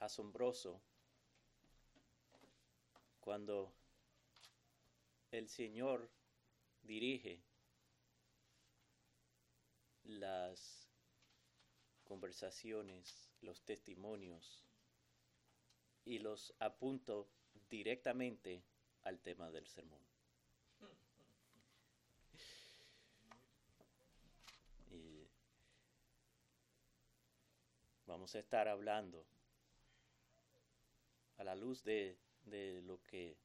asombroso cuando el Señor dirige las conversaciones, los testimonios y los apunto directamente al tema del sermón. Vamos a estar hablando a la luz de, de lo que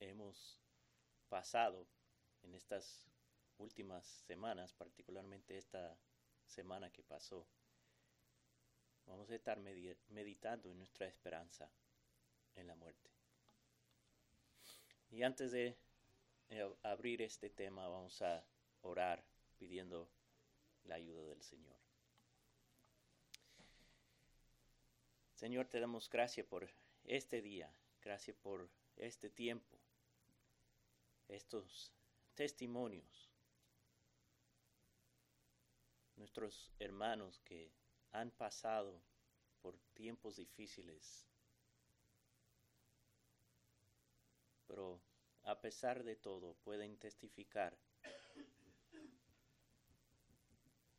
hemos pasado en estas últimas semanas, particularmente esta semana que pasó, vamos a estar meditando en nuestra esperanza en la muerte. Y antes de eh, abrir este tema, vamos a orar pidiendo la ayuda del Señor. Señor, te damos gracias por este día, gracias por este tiempo, estos testimonios, nuestros hermanos que han pasado por tiempos difíciles, pero a pesar de todo pueden testificar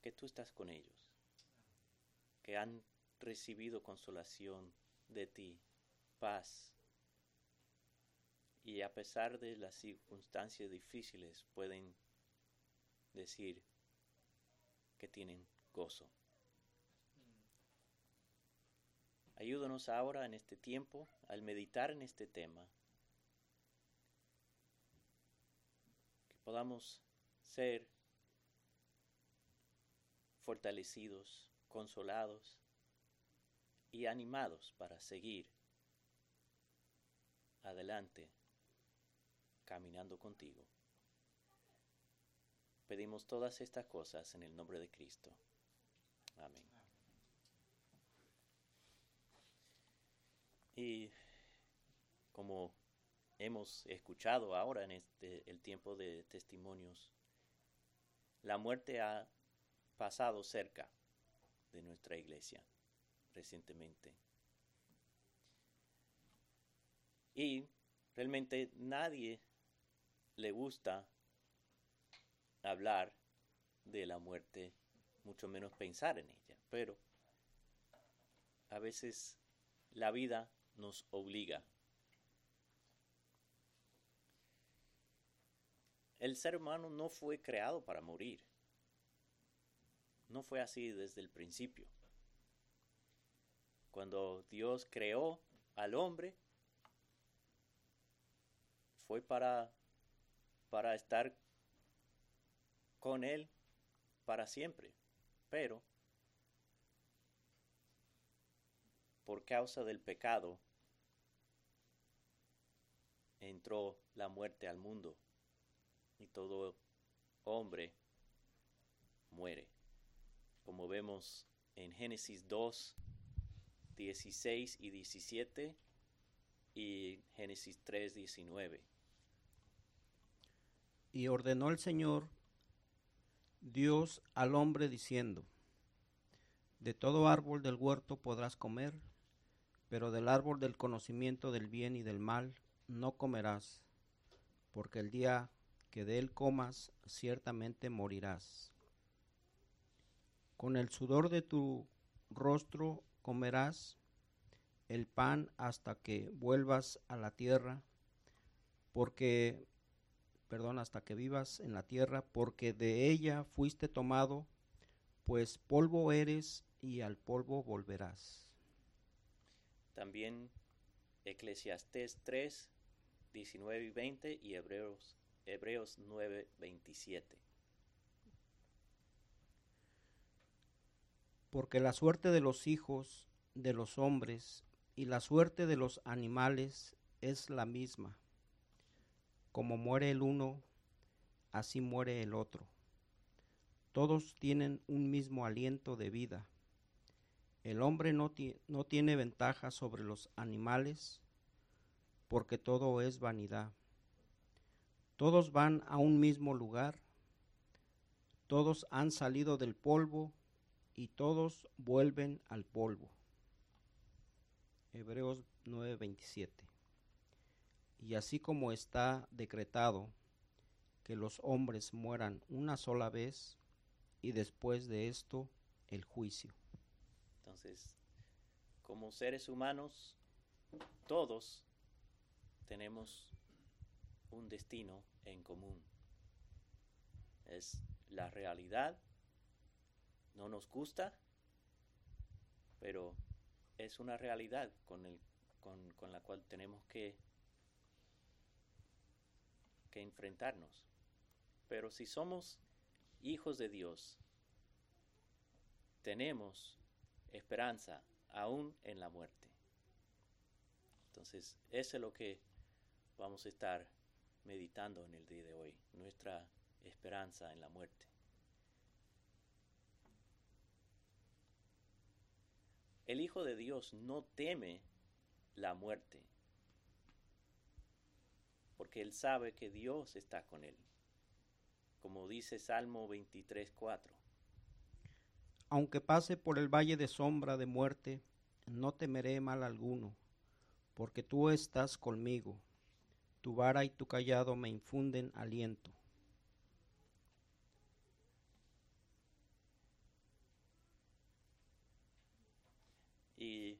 que tú estás con ellos, que han recibido consolación de ti, paz, y a pesar de las circunstancias difíciles pueden decir que tienen gozo. Ayúdanos ahora en este tiempo al meditar en este tema, que podamos ser fortalecidos, consolados y animados para seguir adelante caminando contigo. Pedimos todas estas cosas en el nombre de Cristo. Amén. Y como hemos escuchado ahora en este el tiempo de testimonios, la muerte ha pasado cerca de nuestra iglesia recientemente. Y realmente nadie le gusta hablar de la muerte, mucho menos pensar en ella, pero a veces la vida nos obliga. El ser humano no fue creado para morir. No fue así desde el principio. Cuando Dios creó al hombre, fue para para estar con Él para siempre. Pero por causa del pecado entró la muerte al mundo y todo hombre muere. Como vemos en Génesis 2, 16 y 17 y Génesis 3, 19. Y ordenó el Señor Dios al hombre diciendo, De todo árbol del huerto podrás comer, pero del árbol del conocimiento del bien y del mal no comerás, porque el día que de él comas ciertamente morirás. Con el sudor de tu rostro comerás el pan hasta que vuelvas a la tierra, porque perdón, hasta que vivas en la tierra, porque de ella fuiste tomado, pues polvo eres y al polvo volverás. También Eclesiastés 3, 19 y 20 y Hebreos, Hebreos 9, 27. Porque la suerte de los hijos de los hombres y la suerte de los animales es la misma como muere el uno, así muere el otro. Todos tienen un mismo aliento de vida. El hombre no, tiene ventaja sobre los animales porque todo es vanidad. Todos van a un mismo lugar, todos han salido del polvo y todos vuelven al polvo. Hebreos 9:27. Y así como está decretado que los hombres mueran una sola vez y después de esto el juicio. Entonces, como seres humanos, todos tenemos un destino en común. Es la realidad, no nos gusta, pero es una realidad con, el, con, con la cual tenemos que, enfrentarnos. Pero si somos hijos de Dios, tenemos esperanza aún en la muerte. Entonces, eso es lo que vamos a estar meditando en el día de hoy, nuestra esperanza en la muerte. El Hijo de Dios no teme la muerte, porque él sabe que Dios está con él, como dice Salmo 23.4. Aunque pase por el valle de sombra de muerte, no temeré mal alguno, porque tú estás conmigo, tu vara y tu callado me infunden aliento. Y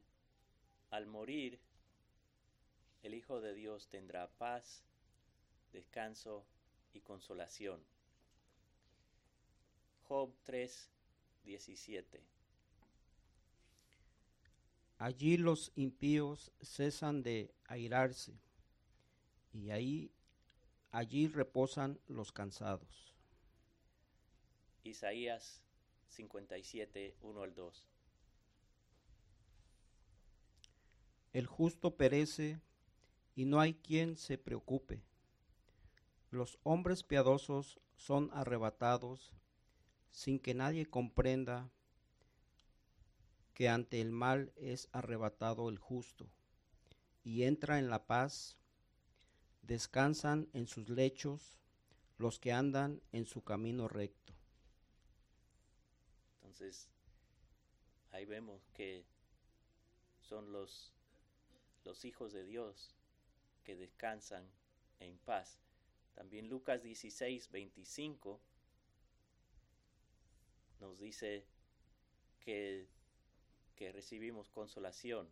al morir, el Hijo de Dios tendrá paz, descanso y consolación. Job 3, 17. Allí los impíos cesan de airarse, y ahí allí reposan los cansados. Isaías 57, 1 al 2. El justo perece y no hay quien se preocupe. Los hombres piadosos son arrebatados sin que nadie comprenda que ante el mal es arrebatado el justo y entra en la paz, descansan en sus lechos los que andan en su camino recto. Entonces, ahí vemos que son los los hijos de Dios que descansan en paz. También Lucas 16, 25 nos dice que, que recibimos consolación.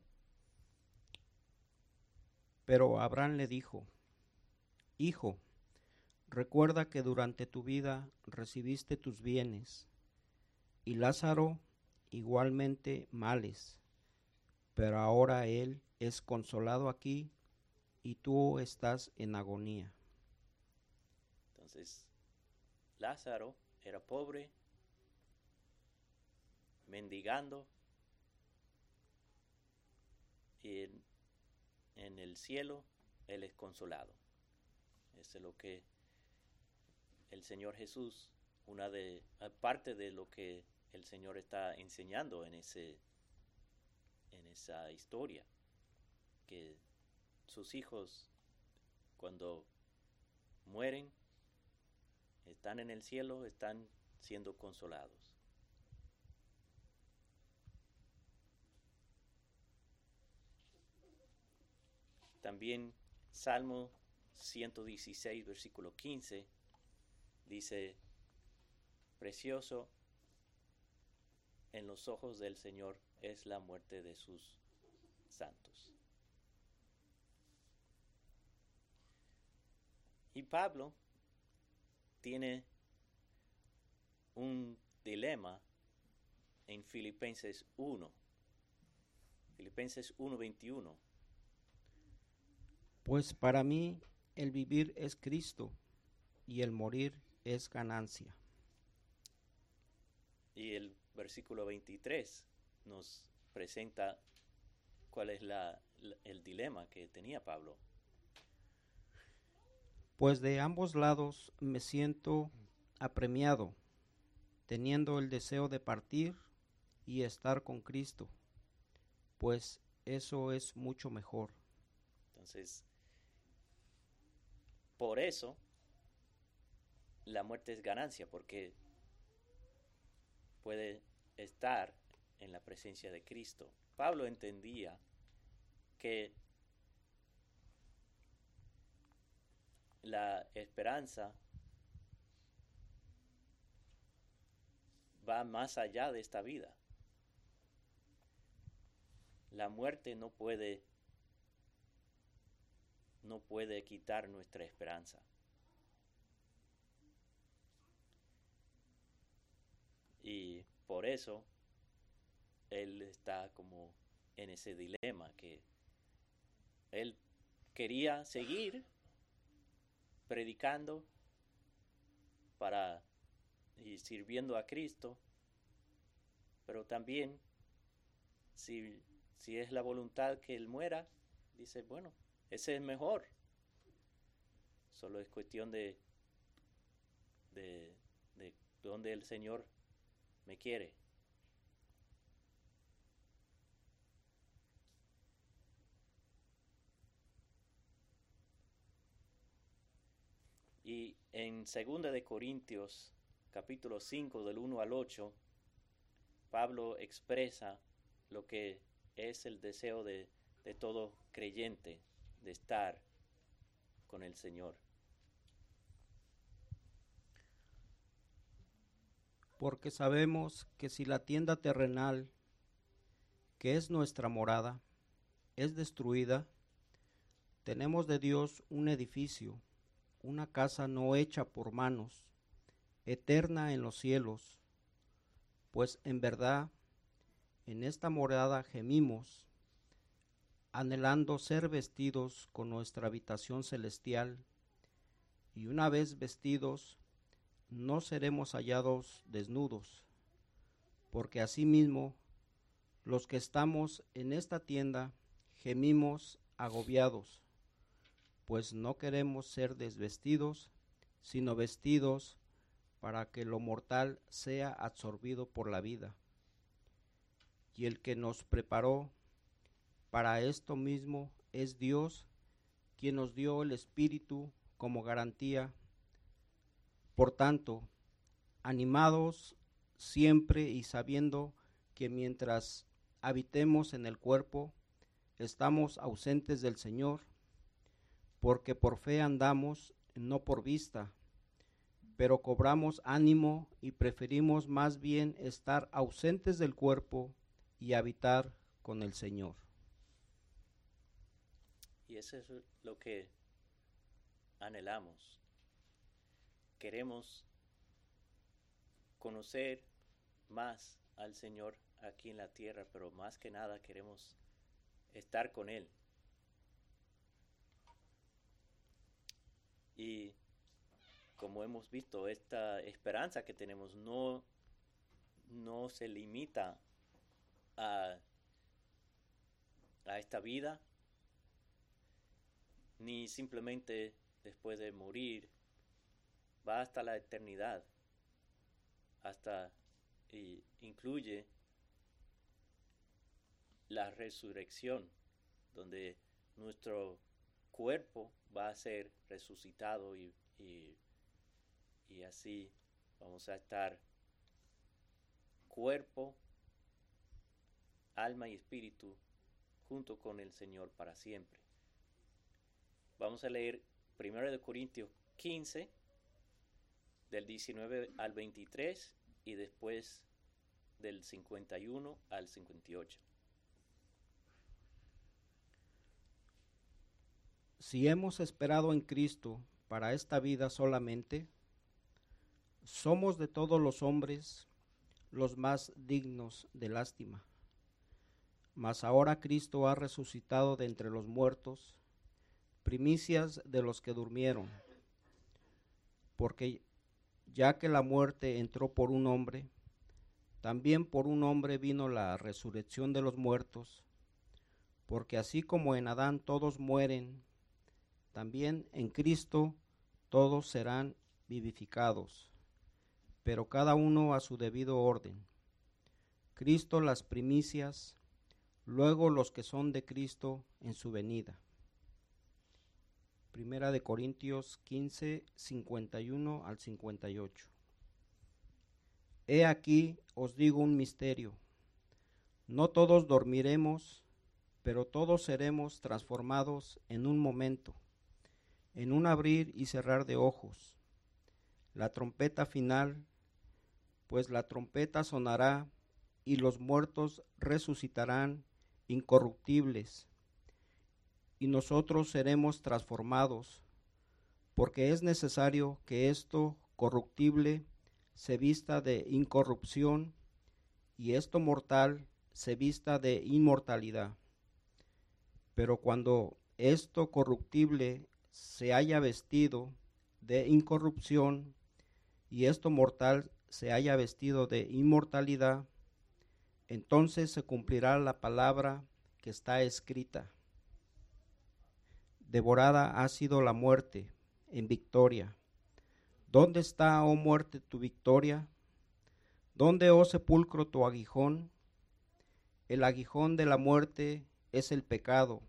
Pero Abraham le dijo, Hijo, recuerda que durante tu vida recibiste tus bienes, y Lázaro igualmente males, pero ahora él es consolado aquí y tú estás en agonía. Lázaro era pobre, mendigando, y en, en el cielo Él es consolado. Eso es lo que el Señor Jesús, una de parte de lo que el Señor está enseñando en ese en esa historia que sus hijos cuando mueren están en el cielo, están siendo consolados. También Salmo 116, versículo 15, dice, precioso en los ojos del Señor es la muerte de sus santos. Y Pablo tiene un dilema en Filipenses 1. Filipenses 1:21. Pues para mí el vivir es Cristo y el morir es ganancia. Y el versículo 23 nos presenta cuál es la, el dilema que tenía Pablo pues de ambos lados me siento apremiado, teniendo el deseo de partir y estar con Cristo, pues eso es mucho mejor. Entonces, por eso la muerte es ganancia, porque puede estar en la presencia de Cristo. Pablo entendía que la esperanza va más allá de esta vida. La muerte no puede no puede quitar nuestra esperanza. Y por eso él está como en ese dilema que él quería seguir predicando para y sirviendo a Cristo, pero también si, si es la voluntad que Él muera, dice, bueno, ese es mejor. Solo es cuestión de, de, de dónde el Señor me quiere. Y en segunda de Corintios capítulo 5 del 1 al 8, Pablo expresa lo que es el deseo de, de todo creyente de estar con el Señor. Porque sabemos que si la tienda terrenal, que es nuestra morada, es destruida, tenemos de Dios un edificio, una casa no hecha por manos, eterna en los cielos, pues en verdad en esta morada gemimos, anhelando ser vestidos con nuestra habitación celestial, y una vez vestidos, no seremos hallados desnudos, porque asimismo los que estamos en esta tienda gemimos agobiados, pues no queremos ser desvestidos, sino vestidos para que lo mortal sea absorbido por la vida. Y el que nos preparó para esto mismo es Dios, quien nos dio el Espíritu como garantía. Por tanto, animados siempre y sabiendo que mientras habitemos en el cuerpo, estamos ausentes del Señor, porque por fe andamos, no por vista pero cobramos ánimo y preferimos más bien estar ausentes del cuerpo y habitar con el Señor. Y eso es lo que anhelamos. Queremos conocer más al Señor aquí en la tierra, pero más que nada queremos estar con Él. Y como hemos visto, esta esperanza que tenemos no, no se limita a, a esta vida, ni simplemente después de morir, va hasta la eternidad, hasta y incluye la resurrección, donde nuestro cuerpo va a ser resucitado y, y así vamos a estar cuerpo, alma y espíritu junto con el Señor para siempre. Vamos a leer 1 Corintios 15 del 19 al 23 y después del 51 al 58. Si hemos esperado en Cristo para esta vida solamente, somos de todos los hombres los más dignos de lástima. Mas ahora Cristo ha resucitado de entre los muertos, primicias de los que durmieron, porque ya que la muerte entró por un hombre, también por un hombre vino la resurrección de los muertos, porque así como en Adán todos mueren, también en Cristo todos serán vivificados pero cada uno a su debido orden. Cristo las primicias, luego los que son de Cristo en su venida. Primera de Corintios 15, 51 al 58. He aquí os digo un misterio. No todos dormiremos, pero todos seremos transformados en un momento, en un abrir y cerrar de ojos. La trompeta final, pues la trompeta sonará y los muertos resucitarán incorruptibles, y nosotros seremos transformados, porque es necesario que esto corruptible se vista de incorrupción y esto mortal se vista de inmortalidad. Pero cuando esto corruptible se haya vestido de incorrupción y esto mortal se haya vestido de inmortalidad, entonces se cumplirá la palabra que está escrita. Devorada ha sido la muerte en victoria. ¿Dónde está, oh muerte, tu victoria? ¿Dónde, oh sepulcro, tu aguijón? El aguijón de la muerte es el pecado,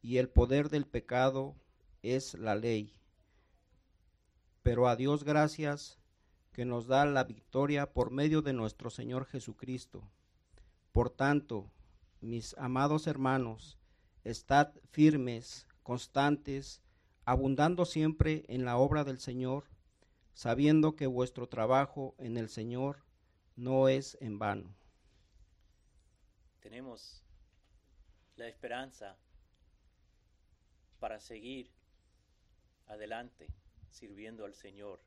y el poder del pecado es la ley. Pero a Dios gracias que nos da la victoria por medio de nuestro Señor Jesucristo. Por tanto, mis amados hermanos, estad firmes, constantes, abundando siempre en la obra del Señor, sabiendo que vuestro trabajo en el Señor no es en vano. Tenemos la esperanza para seguir adelante sirviendo al Señor,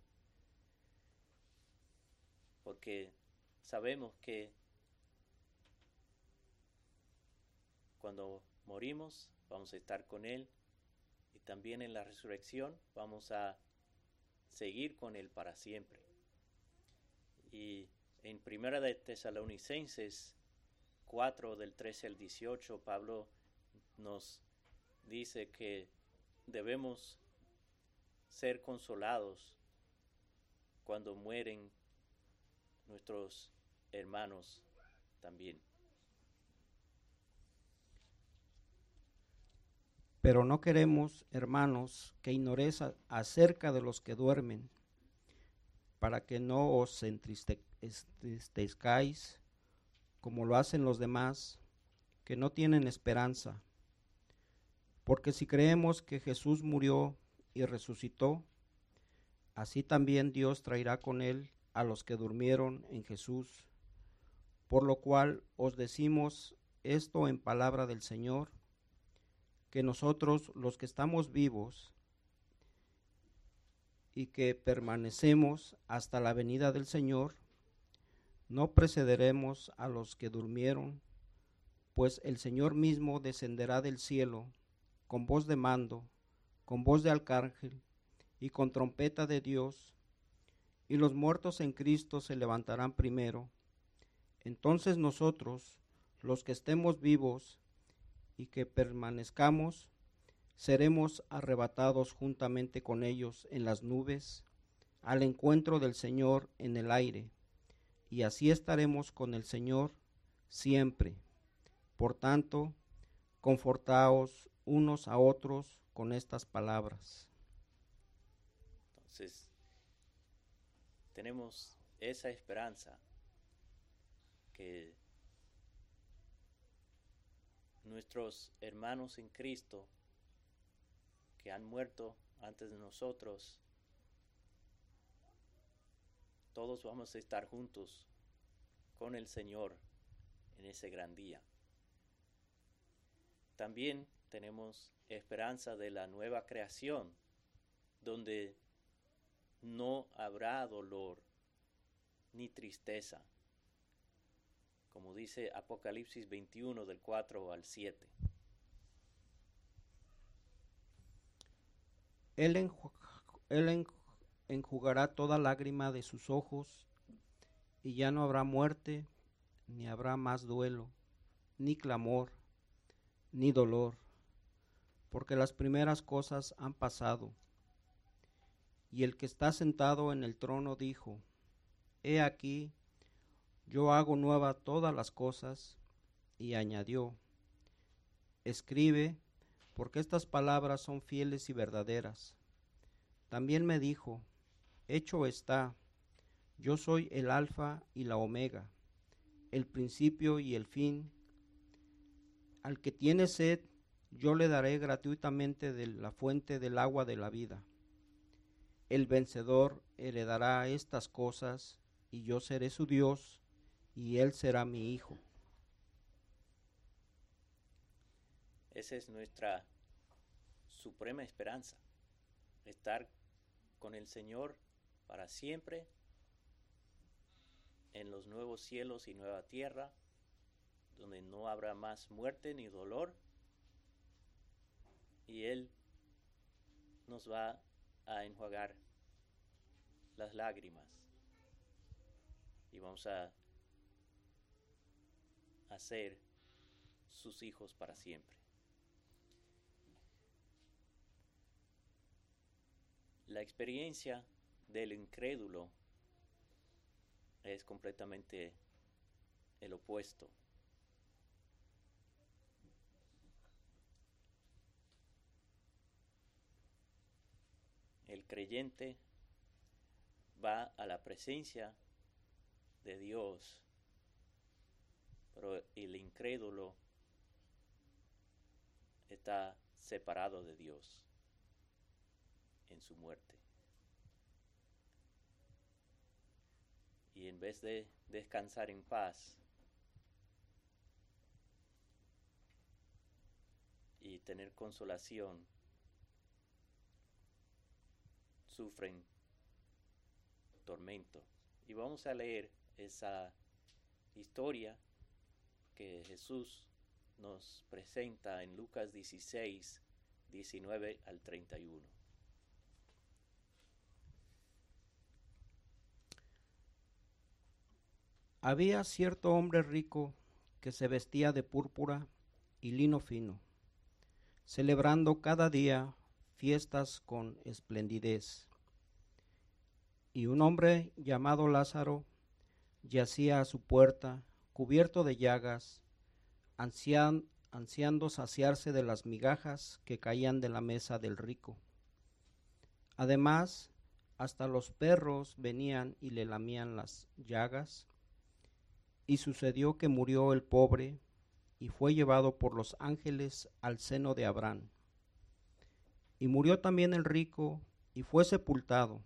porque sabemos que cuando morimos vamos a estar con Él y también en la resurrección vamos a seguir con Él para siempre. Y en Primera de Tesalonicenses 4 del 13 al 18, Pablo nos dice que debemos ser consolados cuando mueren nuestros hermanos también. Pero no queremos, hermanos, que ignoréis acerca de los que duermen, para que no os entristezcáis como lo hacen los demás, que no tienen esperanza. Porque si creemos que Jesús murió y resucitó, así también Dios traerá con él a los que durmieron en Jesús. Por lo cual os decimos esto en palabra del Señor, que nosotros los que estamos vivos y que permanecemos hasta la venida del Señor, no precederemos a los que durmieron, pues el Señor mismo descenderá del cielo con voz de mando, con voz de arcángel y con trompeta de Dios, y los muertos en Cristo se levantarán primero. Entonces nosotros, los que estemos vivos y que permanezcamos, seremos arrebatados juntamente con ellos en las nubes, al encuentro del Señor en el aire y así estaremos con el Señor siempre. Por tanto, confortaos unos a otros con estas palabras. Entonces, tenemos esa esperanza que nuestros hermanos en Cristo que han muerto antes de nosotros todos vamos a estar juntos con el Señor en ese gran día. También tenemos esperanza de la nueva creación, donde no habrá dolor ni tristeza, como dice Apocalipsis 21 del 4 al 7. Él, él enjugará toda lágrima de sus ojos, y ya no habrá muerte, ni habrá más duelo, ni clamor, ni dolor, porque las primeras cosas han pasado. Y el que está sentado en el trono dijo, He aquí, yo hago nueva todas las cosas, y añadió, Escribe, porque estas palabras son fieles y verdaderas. También me dijo, Hecho está, yo soy el alfa y la omega, el principio y el fin. Al que tiene sed, yo le daré gratuitamente de la fuente del agua de la vida. El vencedor heredará estas cosas, y yo seré su Dios, y él será mi hijo. Esa es nuestra suprema esperanza, estar con el Señor para siempre en los nuevos cielos y nueva tierra, donde no habrá más muerte ni dolor, y Él nos va a enjuagar las lágrimas y vamos a hacer sus hijos para siempre. La experiencia del incrédulo es completamente el opuesto. El creyente va a la presencia de Dios, pero el incrédulo está separado de Dios en su muerte. Y en vez de descansar en paz y tener consolación, sufren tormento. Y vamos a leer esa historia que Jesús nos presenta en Lucas 16, 19 al 31. Había cierto hombre rico que se vestía de púrpura y lino fino, celebrando cada día fiestas con esplendidez. Y un hombre llamado Lázaro yacía a su puerta, cubierto de llagas, ansiando saciarse de las migajas que caían de la mesa del rico. Además, hasta los perros venían y le lamían las llagas. Y sucedió que murió el pobre y fue llevado por los ángeles al seno de Abraham. Y murió también el rico y fue sepultado.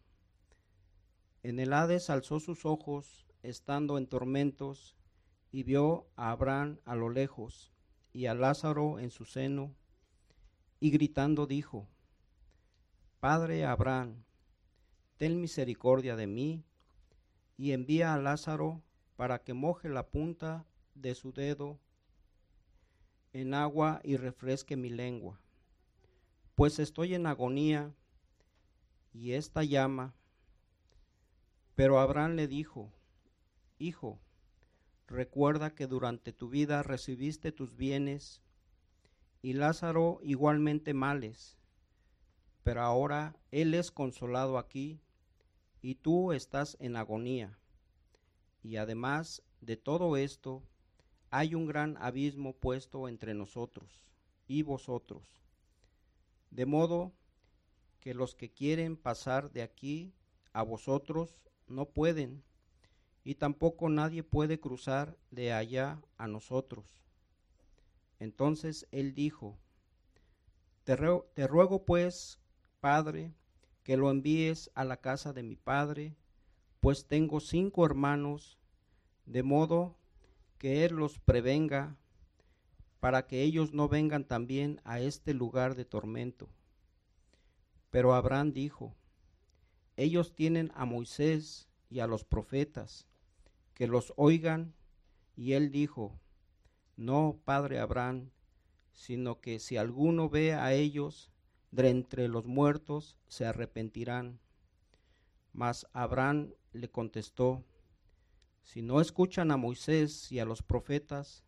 En el Hades alzó sus ojos, estando en tormentos, y vio a Abraham a lo lejos y a Lázaro en su seno, y gritando dijo, Padre Abraham, ten misericordia de mí, y envía a Lázaro para que moje la punta de su dedo en agua y refresque mi lengua pues estoy en agonía y esta llama. Pero Abraham le dijo, Hijo, recuerda que durante tu vida recibiste tus bienes y Lázaro igualmente males, pero ahora él es consolado aquí y tú estás en agonía. Y además de todo esto, hay un gran abismo puesto entre nosotros y vosotros de modo que los que quieren pasar de aquí a vosotros no pueden, y tampoco nadie puede cruzar de allá a nosotros. Entonces él dijo, te, ruego pues, Padre, que lo envíes a la casa de mi Padre, pues tengo cinco hermanos, de modo que él los prevenga para que ellos no vengan también a este lugar de tormento. Pero Abraham dijo, ellos tienen a Moisés y a los profetas, que los oigan. Y él dijo, no, padre Abraham, sino que si alguno ve a ellos de entre los muertos, se arrepentirán. Mas Abraham le contestó, si no escuchan a Moisés y a los profetas,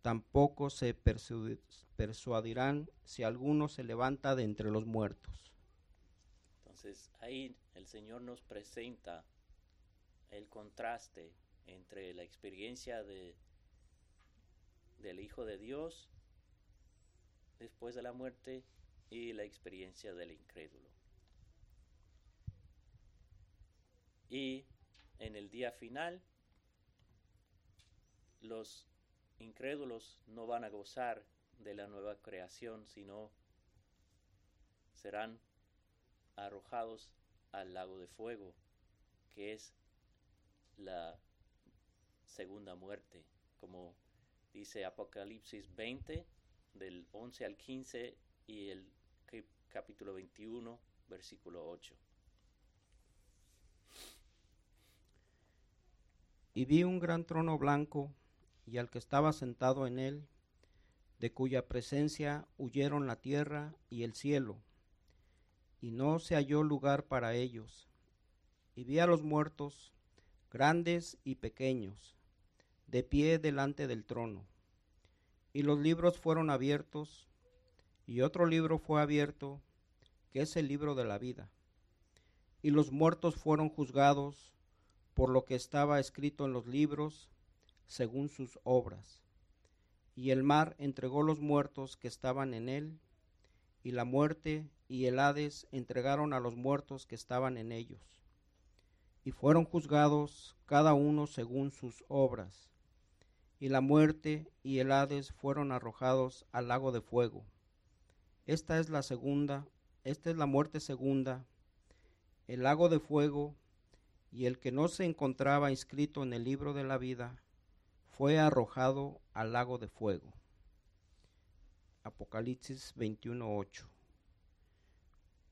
tampoco se persuadirán si alguno se levanta de entre los muertos. Entonces ahí el Señor nos presenta el contraste entre la experiencia de, del Hijo de Dios después de la muerte y la experiencia del incrédulo. Y en el día final, los incrédulos no van a gozar de la nueva creación, sino serán arrojados al lago de fuego, que es la segunda muerte, como dice Apocalipsis 20, del 11 al 15 y el capítulo 21, versículo 8. Y vi un gran trono blanco y al que estaba sentado en él, de cuya presencia huyeron la tierra y el cielo, y no se halló lugar para ellos. Y vi a los muertos, grandes y pequeños, de pie delante del trono. Y los libros fueron abiertos, y otro libro fue abierto, que es el libro de la vida. Y los muertos fueron juzgados por lo que estaba escrito en los libros, según sus obras. Y el mar entregó los muertos que estaban en él, y la muerte y el Hades entregaron a los muertos que estaban en ellos. Y fueron juzgados cada uno según sus obras. Y la muerte y el Hades fueron arrojados al lago de fuego. Esta es la segunda, esta es la muerte segunda, el lago de fuego, y el que no se encontraba inscrito en el libro de la vida fue arrojado al lago de fuego. Apocalipsis 21:8.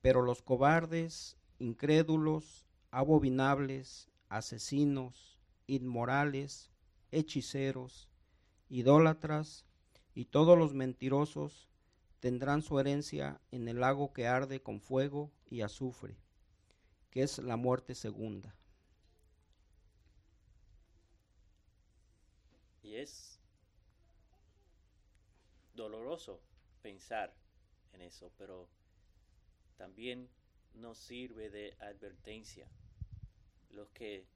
Pero los cobardes, incrédulos, abominables, asesinos, inmorales, hechiceros, idólatras y todos los mentirosos tendrán su herencia en el lago que arde con fuego y azufre, que es la muerte segunda. Y es doloroso pensar en eso, pero también nos sirve de advertencia. Los que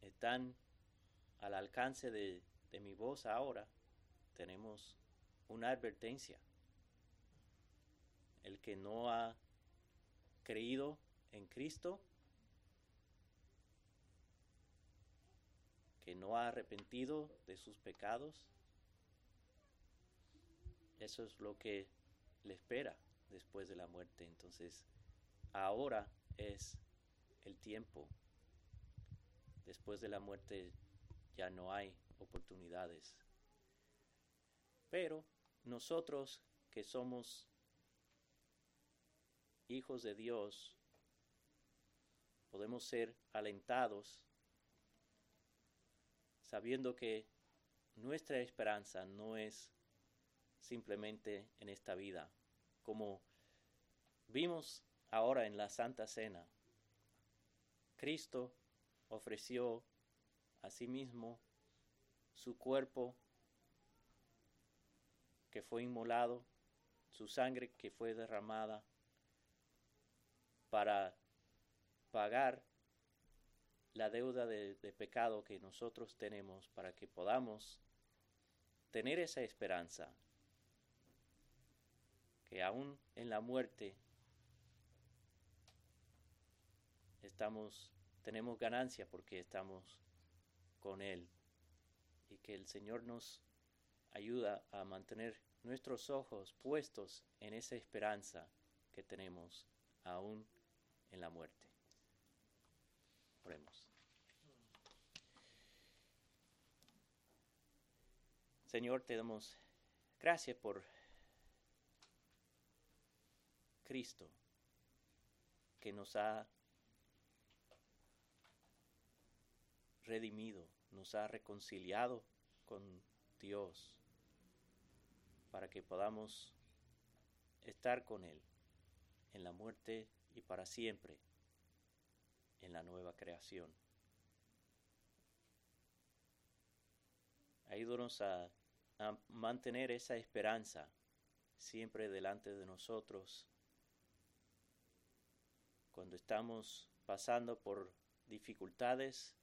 están al alcance de, de mi voz ahora, tenemos una advertencia. El que no ha creído en Cristo, que no ha arrepentido de sus pecados, eso es lo que le espera después de la muerte. Entonces, ahora es el tiempo. Después de la muerte ya no hay oportunidades. Pero nosotros que somos hijos de Dios, podemos ser alentados sabiendo que nuestra esperanza no es simplemente en esta vida, como vimos ahora en la Santa Cena. Cristo ofreció a sí mismo su cuerpo que fue inmolado, su sangre que fue derramada para pagar la deuda de, pecado que nosotros tenemos para que podamos tener esa esperanza que aún en la muerte estamos tenemos ganancia porque estamos con él y que el Señor nos ayuda a mantener nuestros ojos puestos en esa esperanza que tenemos aún en la muerte. Oremos. Señor, te damos gracias por Cristo que nos ha redimido, nos ha reconciliado con Dios para que podamos estar con Él en la muerte y para siempre en la nueva creación. Ayúdanos a, a mantener esa esperanza siempre delante de nosotros cuando estamos pasando por dificultades.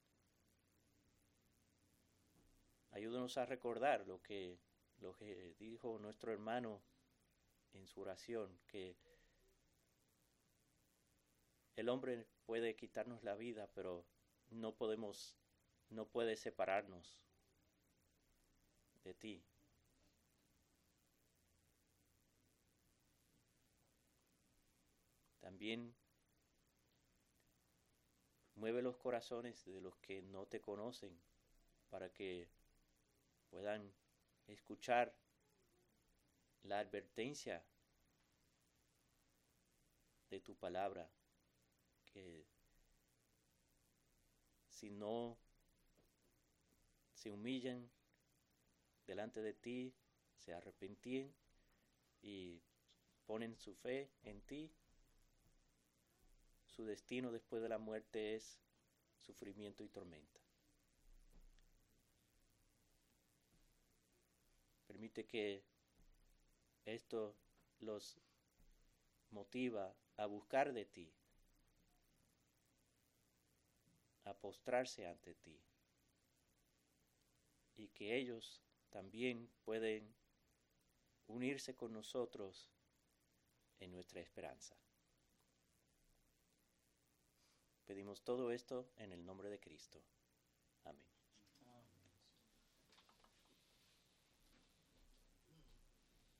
Ayúdanos a recordar lo que, lo que dijo nuestro hermano en su oración, que el hombre puede quitarnos la vida, pero no podemos, no puede separarnos de ti. También mueve los corazones de los que no te conocen para que puedan escuchar la advertencia de tu palabra, que si no se humillan delante de ti, se arrepentían y ponen su fe en ti, su destino después de la muerte es sufrimiento y tormenta. Permite que esto los motiva a buscar de ti, a postrarse ante ti, y que ellos también pueden unirse con nosotros en nuestra esperanza. Pedimos todo esto en el nombre de Cristo.